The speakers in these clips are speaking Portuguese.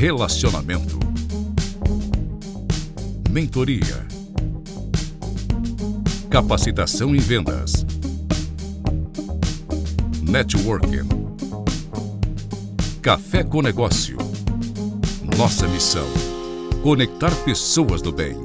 Relacionamento. Mentoria. Capacitação em vendas. Networking. Café com Negócio. Nossa missão: conectar pessoas do bem.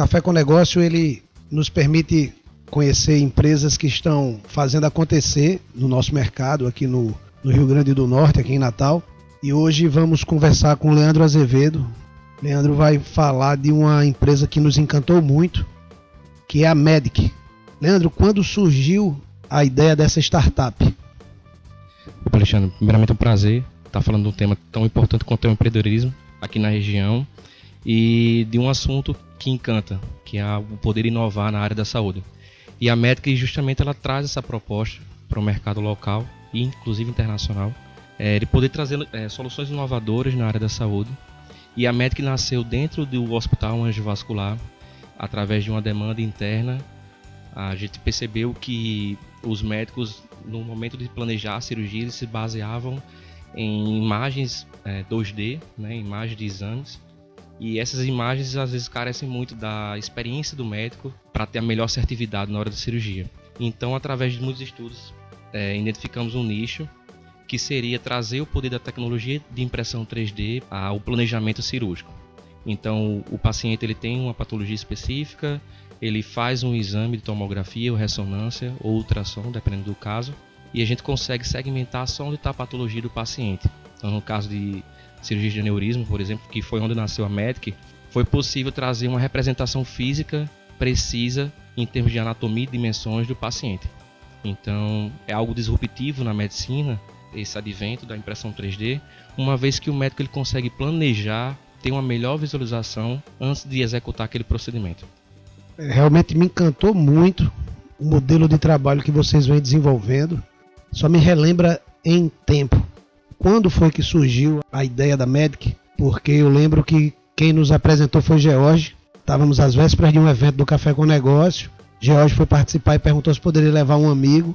Café com Negócio ele nos permite conhecer empresas que estão fazendo acontecer no nosso mercado aqui no, no Rio Grande do Norte, aqui em Natal. E hoje vamos conversar com Leandro Azevedo. Leandro vai falar de uma empresa que nos encantou muito, que é a Medic. Leandro, quando surgiu a ideia dessa startup? Alexandre, primeiramente é um prazer estar falando de um tema tão importante quanto é o empreendedorismo aqui na região e de um assunto que encanta, que é o poder inovar na área da saúde. E a Medic justamente ela traz essa proposta para o mercado local e inclusive internacional, é, de poder trazer é, soluções inovadoras na área da saúde. E a Medic nasceu dentro do Hospital Anjo Vascular, através de uma demanda interna. A gente percebeu que os médicos, no momento de planejar a cirurgia, eles se baseavam em imagens é, 2D, né, imagens de exames, e essas imagens às vezes carecem muito da experiência do médico para ter a melhor assertividade na hora da cirurgia. Então, através de muitos estudos, é, identificamos um nicho que seria trazer o poder da tecnologia de impressão 3D ao planejamento cirúrgico. Então, o paciente ele tem uma patologia específica, ele faz um exame de tomografia ou ressonância ou ultrassom, dependendo do caso, e a gente consegue segmentar só onde está a patologia do paciente. Então, no caso de cirurgia de aneurisma, por exemplo, que foi onde nasceu a MEDIC, foi possível trazer uma representação física precisa em termos de anatomia e dimensões do paciente. Então, é algo disruptivo na medicina, esse advento da impressão 3D, uma vez que o médico ele consegue planejar, ter uma melhor visualização antes de executar aquele procedimento. É, realmente me encantou muito o modelo de trabalho que vocês vêm desenvolvendo. Só me relembra em tempo quando foi que surgiu a ideia da Medic, porque eu lembro que quem nos apresentou foi George. Estávamos às vésperas de um evento do Café com Negócio. George foi participar e perguntou se poderia levar um amigo.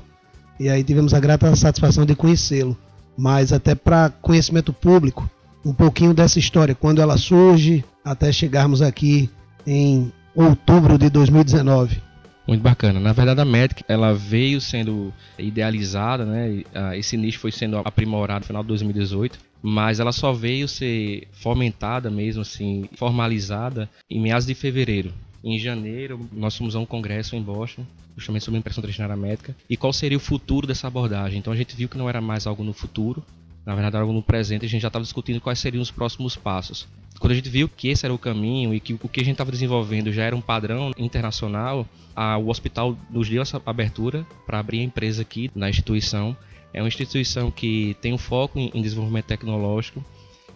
E aí tivemos a grata satisfação de conhecê-lo. Mas até para conhecimento público, um pouquinho dessa história, quando ela surge, até chegarmos aqui em outubro de 2019. Muito bacana. Na verdade, a Medic ela veio sendo idealizada, né? Esse nicho foi sendo aprimorado no final de 2018, mas ela só veio ser fomentada mesmo, assim, formalizada em meados de fevereiro. Em janeiro, nós fomos a um congresso em Boston, justamente sobre impressão 3D médica, e qual seria o futuro dessa abordagem. Então a gente viu que não era mais algo no futuro, na verdade, algo no presente, a gente já estava discutindo quais seriam os próximos passos. Quando a gente viu que esse era o caminho e que o que a gente estava desenvolvendo já era um padrão internacional, a, o hospital nos deu essa abertura para abrir a empresa aqui na instituição. É uma instituição que tem um foco em, em desenvolvimento tecnológico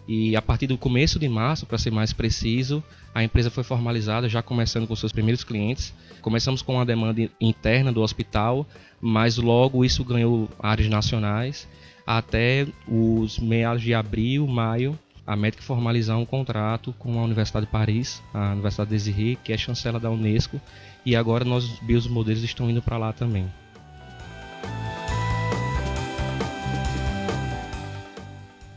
e a partir do começo de março, para ser mais preciso, a empresa foi formalizada, já começando com seus primeiros clientes. Começamos com uma demanda interna do hospital, mas logo isso ganhou áreas nacionais até os meados de abril, maio, a Medic formalizar um contrato com a Universidade de Paris, a Universidade de Desirê, que é chancela da Unesco, e agora nossos biomodelos estão indo para lá também.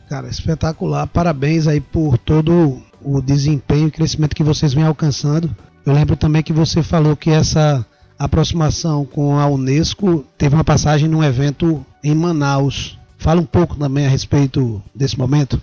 Cara, espetacular. Parabéns aí por todo o desempenho e crescimento que vocês vêm alcançando. Eu lembro também que você falou que essa aproximação com a Unesco teve uma passagem num evento em Manaus. Fala um pouco também a respeito desse momento.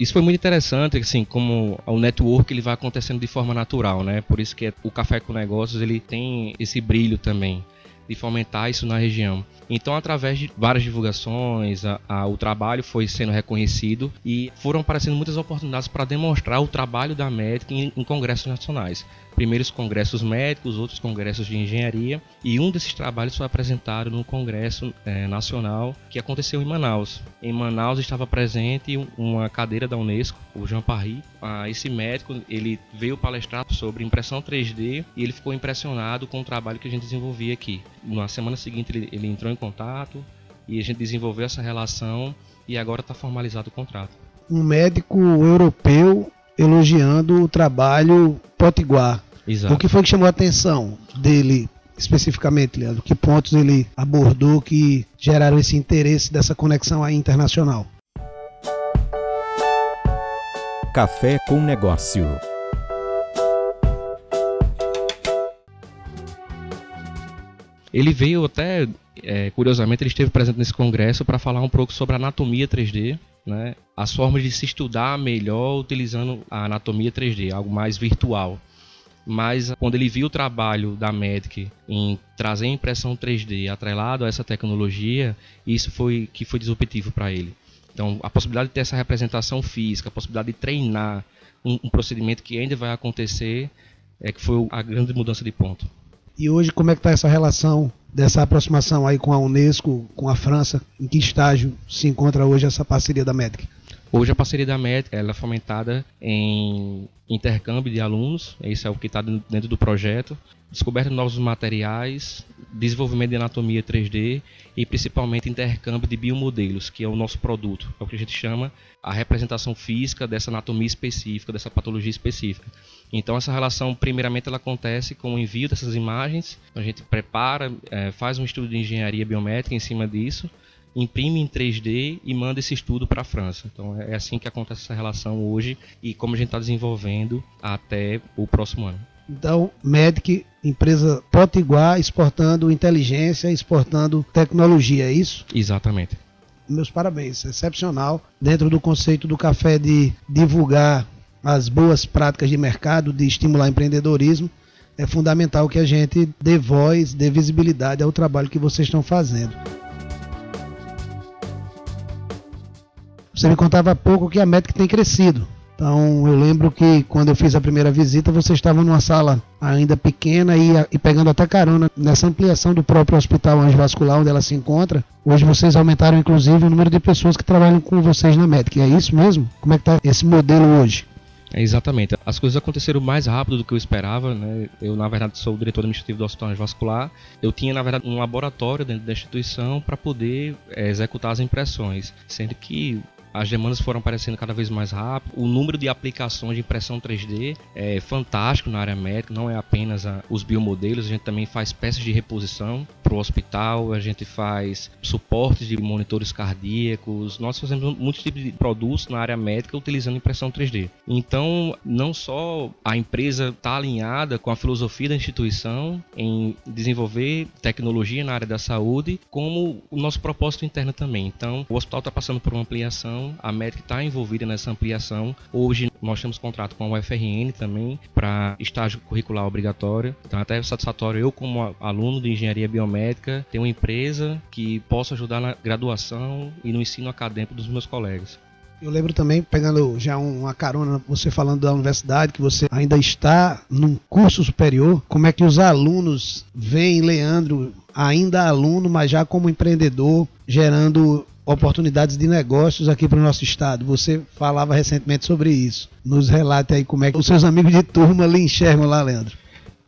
Isso foi muito interessante, assim, como o network ele vai acontecendo de forma natural, né? Por isso que o Café com Negócios ele tem esse brilho também de fomentar isso na região. Então, através de várias divulgações, a, a, o trabalho foi sendo reconhecido e foram aparecendo muitas oportunidades para demonstrar o trabalho da médica em, em congressos nacionais primeiros congressos médicos, outros congressos de engenharia, e um desses trabalhos foi apresentado no Congresso é, Nacional que aconteceu em Manaus. Em Manaus estava presente uma cadeira da Unesco, o Jean Parry. Ah, esse médico ele veio palestrar sobre impressão 3D e ele ficou impressionado com o trabalho que a gente desenvolvia aqui. Na semana seguinte ele, ele entrou em contato e a gente desenvolveu essa relação e agora está formalizado o contrato. Um médico europeu elogiando o trabalho potiguar Exato. O que foi que chamou a atenção dele especificamente, Leandro? Que pontos ele abordou que geraram esse interesse dessa conexão aí internacional? Café com Negócio. Ele veio até, é, curiosamente, ele esteve presente nesse congresso para falar um pouco sobre anatomia 3D, né? as formas de se estudar melhor utilizando a anatomia 3D, algo mais virtual. Mas quando ele viu o trabalho da Medic em trazer impressão 3D atrelado a essa tecnologia, isso foi que foi disruptivo para ele. Então, a possibilidade de ter essa representação física, a possibilidade de treinar um, um procedimento que ainda vai acontecer, é que foi a grande mudança de ponto. E hoje, como é que está essa relação dessa aproximação aí com a Unesco, com a França? Em que estágio se encontra hoje essa parceria da MEDIC? Hoje a parceria da MEDIC ela é fomentada em intercâmbio de alunos, esse é o que está dentro do projeto, descoberta de novos materiais, desenvolvimento de anatomia 3D e principalmente intercâmbio de biomodelos, que é o nosso produto, é o que a gente chama a representação física dessa anatomia específica, dessa patologia específica. Então essa relação, primeiramente, ela acontece com o envio dessas imagens, a gente prepara, é, faz um estudo de engenharia biométrica em cima disso, imprime em 3D e manda esse estudo para a França. Então é assim que acontece essa relação hoje e como a gente está desenvolvendo até o próximo ano. Então, Medic, empresa potiguar, exportando inteligência, exportando tecnologia, é isso? Exatamente. Meus parabéns, excepcional. Dentro do conceito do café de divulgar as boas práticas de mercado, de estimular empreendedorismo, é fundamental que a gente dê voz, dê visibilidade ao trabalho que vocês estão fazendo. Você me contava há pouco que a Metric tem crescido. Então eu lembro que quando eu fiz a primeira visita, vocês estavam numa sala ainda pequena e, e, pegando até carona nessa ampliação do próprio Hospital Anjo Vascular, onde ela se encontra. Hoje vocês aumentaram inclusive o número de pessoas que trabalham com vocês na Medic. É isso mesmo? Como é que está esse modelo hoje? É, exatamente. As coisas aconteceram mais rápido do que eu esperava. Né? Eu, na verdade, sou o diretor administrativo do Hospital Vascular. Eu tinha, na verdade, um laboratório dentro da instituição para poder é, executar as impressões. Sendo que as demandas foram aparecendo cada vez mais rápido. O número de aplicações de impressão 3D é fantástico na área médica, não é apenas a, os biomodelos, a gente também faz peças de reposição para o hospital, a gente faz suportes de monitores cardíacos, nós fazemos muitos tipos de produtos na área médica utilizando impressão 3D. Então, não só a empresa está alinhada com a filosofia da instituição em desenvolver tecnologia na área da saúde, como o nosso propósito interno também. Então, o hospital está passando por uma ampliação a MEDIC está envolvida nessa ampliação. Hoje nós temos contrato com a UFRN também para estágio curricular obrigatório. Então até é satisfatório eu como aluno de engenharia biomédica ter uma empresa que possa ajudar na graduação e no ensino acadêmico dos meus colegas. Eu lembro também, pegando já uma carona, você falando da universidade, que você ainda está num curso superior, como é que os alunos veem Leandro, ainda aluno, mas já como empreendedor, gerando oportunidades de negócios aqui para o nosso estado. Você falava recentemente sobre isso. Nos relate aí como é que os seus amigos de turma lhe enxergam lá, Leandro.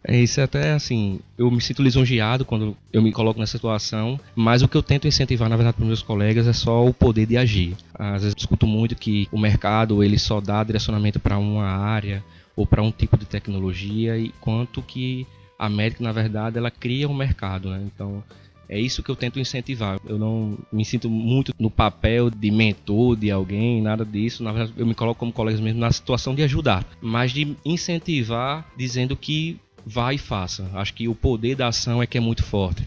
É isso é até assim, eu me sinto lisonjeado quando eu me coloco nessa situação, mas o que eu tento incentivar na verdade para meus colegas é só o poder de agir. Às vezes escuto muito que o mercado ele só dá direcionamento para uma área ou para um tipo de tecnologia, e quanto que a América na verdade ela cria um mercado, né? Então é isso que eu tento incentivar. Eu não me sinto muito no papel de mentor de alguém, nada disso. Na verdade, eu me coloco como colega mesmo na situação de ajudar, mas de incentivar dizendo que vai e faça. Acho que o poder da ação é que é muito forte.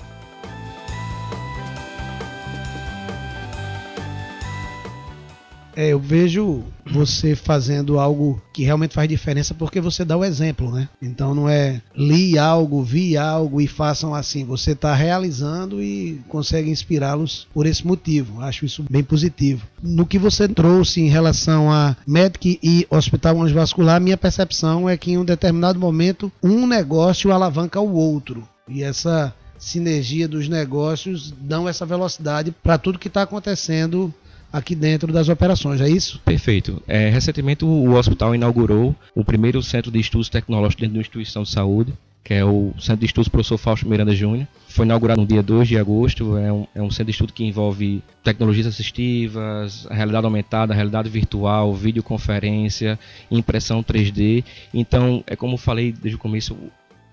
É, eu vejo você fazendo algo que realmente faz diferença porque você dá o exemplo, né? Então não é li algo, vi algo e façam assim. Você está realizando e consegue inspirá-los por esse motivo. Acho isso bem positivo. No que você trouxe em relação a Medic e Hospital Vascular, minha percepção é que em um determinado momento um negócio alavanca o outro. E essa sinergia dos negócios dão essa velocidade para tudo que está acontecendo aqui dentro das operações, é isso? Perfeito. É, recentemente o hospital inaugurou o primeiro centro de estudos tecnológicos dentro de uma instituição de saúde. que é o Centro de Estudos Professor Fausto Miranda Júnior. Foi inaugurado no dia 2 de agosto, é um, é um centro de estudo que envolve tecnologias assistivas, realidade aumentada, realidade virtual, videoconferência, impressão 3D. Então, é como falei desde o começo,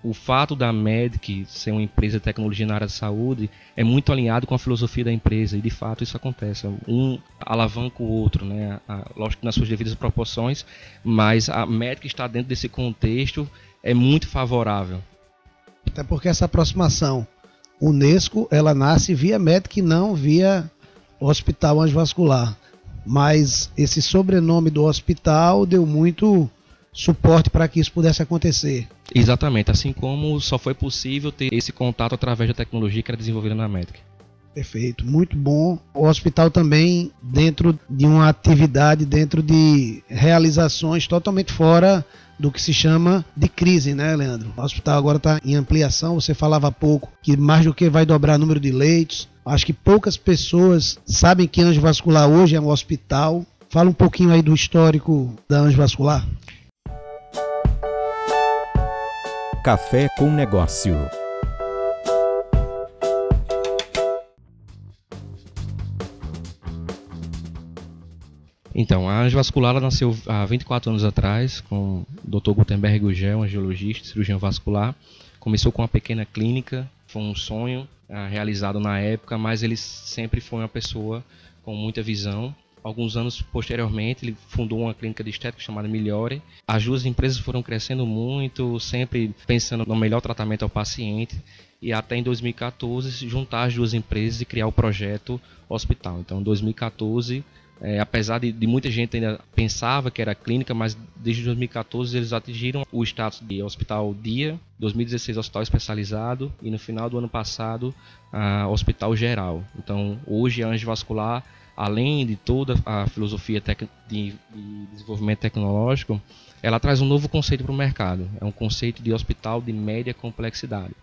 o fato da Medic ser uma empresa de tecnologia na área de saúde é muito alinhado com a filosofia da empresa e de fato isso acontece. Um alavanca o outro, né? lógico que nas suas devidas proporções, mas a Medic está dentro desse contexto é muito favorável. Até porque essa aproximação Unesco ela nasce via Medic não via Hospital Vascular. Mas esse sobrenome do hospital deu muito suporte para que isso pudesse acontecer. Exatamente, assim como só foi possível ter esse contato através da tecnologia que era desenvolvida na Medic. Perfeito, muito bom. O hospital também dentro de uma atividade, dentro de realizações totalmente fora do que se chama de crise, né, Leandro? O hospital agora está em ampliação. Você falava há pouco que mais do que vai dobrar o número de leitos. Acho que poucas pessoas sabem que Anjo Vascular hoje é um hospital. Fala um pouquinho aí do histórico da Anjo Vascular. Café com Negócio. Então, a vascular nasceu há 24 anos atrás com o Dr. Gutenberg Gugel, angiologista, cirurgião vascular. Começou com uma pequena clínica, foi um sonho uh, realizado na época, mas ele sempre foi uma pessoa com muita visão Alguns anos posteriormente, ele fundou uma clínica de estética chamada Melhore. As duas empresas foram crescendo muito, sempre pensando no melhor tratamento ao paciente. E até em 2014, juntar as duas empresas e criar o projeto Hospital. Então, em 2014, é, apesar de, de, muita gente ainda pensava que era clínica, mas desde 2014 eles atingiram o status de hospital dia, 2016 hospital especializado e no final do ano passado uh, hospital geral. Então hoje a Anjo Vascular além de toda a filosofia de, de desenvolvimento tecnológico, ela traz um novo conceito para o mercado. É um conceito de hospital de média complexidade.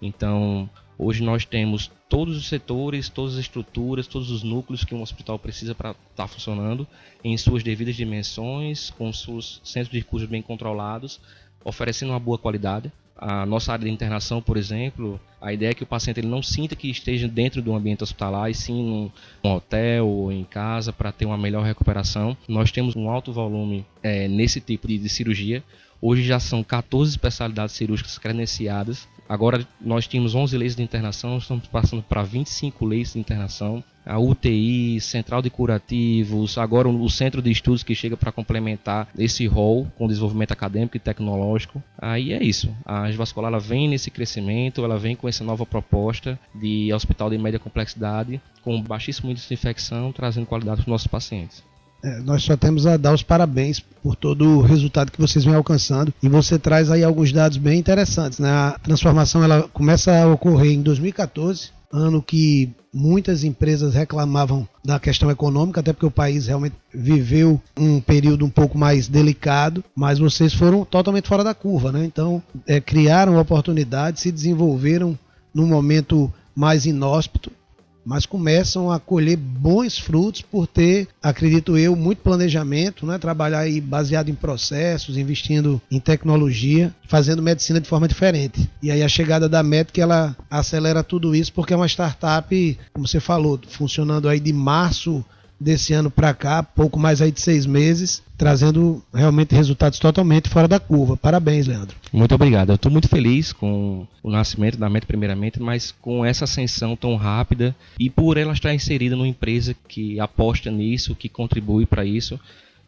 Então, hoje nós temos todos os setores, todas as estruturas, todos os núcleos que um hospital precisa para estar tá funcionando em suas devidas dimensões, com seus centros de recursos bem controlados, oferecendo uma boa qualidade a nossa área de internação, por exemplo, a ideia é que o paciente ele não sinta que esteja dentro do ambiente hospitalar, e sim num hotel ou em casa para ter uma melhor recuperação. Nós temos um alto volume é, nesse tipo de, de cirurgia. Hoje já são 14 especialidades cirúrgicas credenciadas. Agora nós tínhamos 11 leis de internação, estamos passando para 25 leis de internação a UTI, central de curativos, agora o centro de estudos que chega para complementar esse rol com desenvolvimento acadêmico e tecnológico. Aí é isso. A vascular ela vem nesse crescimento, ela vem com essa nova proposta de hospital de média complexidade, com baixíssimo índice de infecção, trazendo qualidade para os nossos pacientes. É, nós só temos a dar os parabéns por todo o resultado que vocês vêm alcançando e você traz aí alguns dados bem interessantes. Né? A transformação ela começa a ocorrer em 2014, ano que muitas empresas reclamavam da questão econômica, até porque o país realmente viveu um período um pouco mais delicado, mas vocês foram totalmente fora da curva, né? Então, é, criaram oportunidades, se desenvolveram num momento mais inóspito mas começam a colher bons frutos por ter, acredito eu, muito planejamento, né? trabalhar aí baseado em processos, investindo em tecnologia, fazendo medicina de forma diferente. E aí a chegada da Medic ela acelera tudo isso porque é uma startup, como você falou, funcionando aí de março desse ano para cá, pouco mais aí de seis meses, trazendo realmente resultados totalmente fora da curva. Parabéns, Leandro. Muito obrigado. Eu estou muito feliz com o nascimento da Meta primeiramente, mas com essa ascensão tão rápida e por ela estar inserida numa empresa que aposta nisso, que contribui para isso.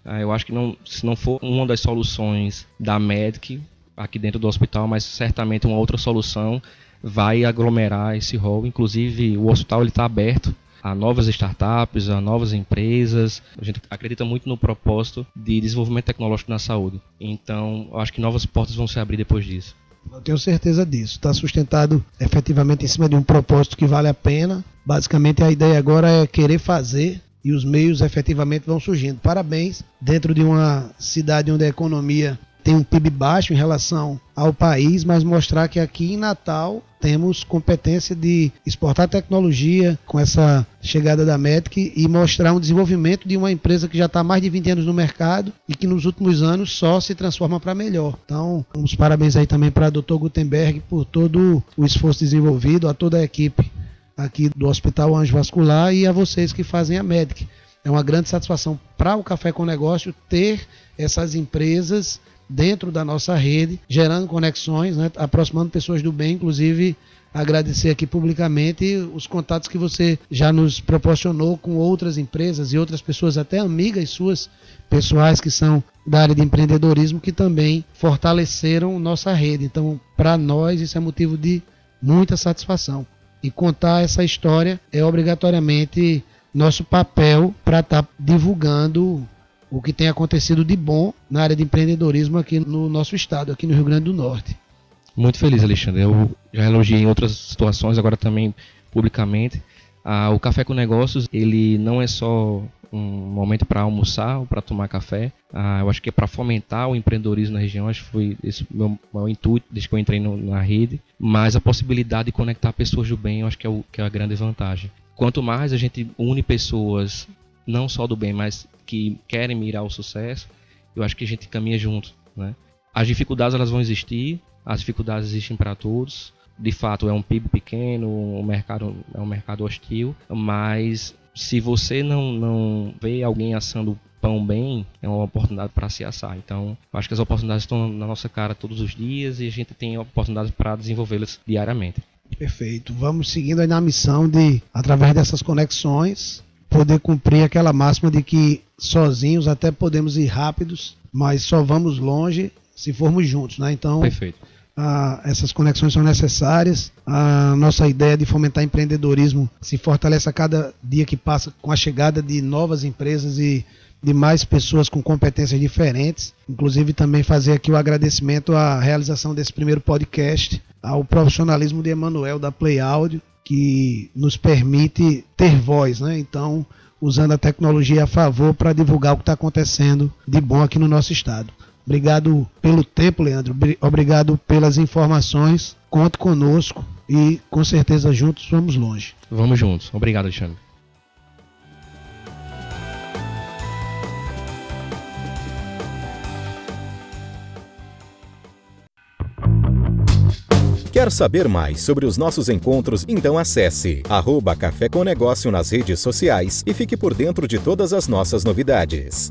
Ah, eu acho que não, se não for uma das soluções da Medic aqui dentro do hospital, mas certamente uma outra solução vai aglomerar esse rol. Inclusive o hospital está aberto a novas startups, a novas empresas. A gente acredita muito no propósito de desenvolvimento tecnológico na saúde. Então, acho que novas portas vão se abrir depois disso. Eu tenho certeza disso. Está sustentado efetivamente em cima de um propósito que vale a pena. Basicamente, a ideia agora é querer fazer e os meios efetivamente vão surgindo. Parabéns, dentro de uma cidade onde a economia tem um PIB baixo em relação ao país, mas mostrar que aqui em Natal temos competência de exportar tecnologia com essa chegada da METIC e mostrar um desenvolvimento de uma empresa que já está há mais de 20 anos no mercado e que nos últimos anos só se transforma para melhor. Então, uns parabéns aí também para o Dr. Gutenberg por todo o esforço desenvolvido, a toda a equipe aqui do Hospital Anjo Vascular e a vocês que fazem a MEDIC. É uma grande satisfação para o Café com Negócio ter essas empresas dentro da nossa rede, gerando conexões, né, aproximando pessoas do bem, inclusive agradecer aqui publicamente os contatos que você já nos proporcionou com outras empresas e outras pessoas, até amigas suas pessoais que são da área de empreendedorismo, que também fortaleceram nossa rede. Então, para nós, isso é motivo de muita satisfação. E contar essa história é obrigatoriamente nosso papel para estar tá divulgando o que tem acontecido de bom na área de empreendedorismo aqui no nosso estado, aqui no Rio Grande do Norte. Muito feliz, Alexandre. Eu já elogiei em outras situações, agora também publicamente. Ah, o Café com Negócios, ele não é só um momento para almoçar ou para tomar café. Ah, eu acho que é para fomentar o empreendedorismo na região. Acho que foi esse meu, meu intuito desde que eu entrei no, na rede. Mas a possibilidade de conectar pessoas do bem, eu acho que é, o, que é a grande vantagem. Quanto mais a gente une pessoas, não só do bem, mas que querem mirar o sucesso, eu acho que a gente caminha junto, né? As dificuldades elas vão existir, as dificuldades existem para todos. De fato, é um PIB pequeno, um mercado é um mercado hostil, mas se você não não vê alguém assando pão bem, é uma oportunidade para se assar. Então, acho que as oportunidades estão na nossa cara todos os dias e a gente tem oportunidades para desenvolvê-las diariamente. Perfeito. Vamos seguindo aí na missão de, através dessas conexões, poder cumprir aquela máxima de que sozinhos até podemos ir rápidos, mas só vamos longe se formos juntos, né? Então, Perfeito. Ah, essas conexões são necessárias. A nossa ideia de fomentar empreendedorismo se fortalece a cada dia que passa com a chegada de novas empresas e de mais pessoas com competências diferentes. Inclusive também fazer aqui o agradecimento à realização desse primeiro podcast, ao profissionalismo de Emanuel da Play Audio, que nos permite ter voz, né? Então, usando a tecnologia a favor para divulgar o que está acontecendo de bom aqui no nosso estado. Obrigado pelo tempo, Leandro. Obrigado pelas informações. Conte conosco e com certeza juntos vamos longe. Vamos juntos. Obrigado, Alexandre. Quer saber mais sobre os nossos encontros? Então acesse arroba Café com Negócio nas redes sociais e fique por dentro de todas as nossas novidades.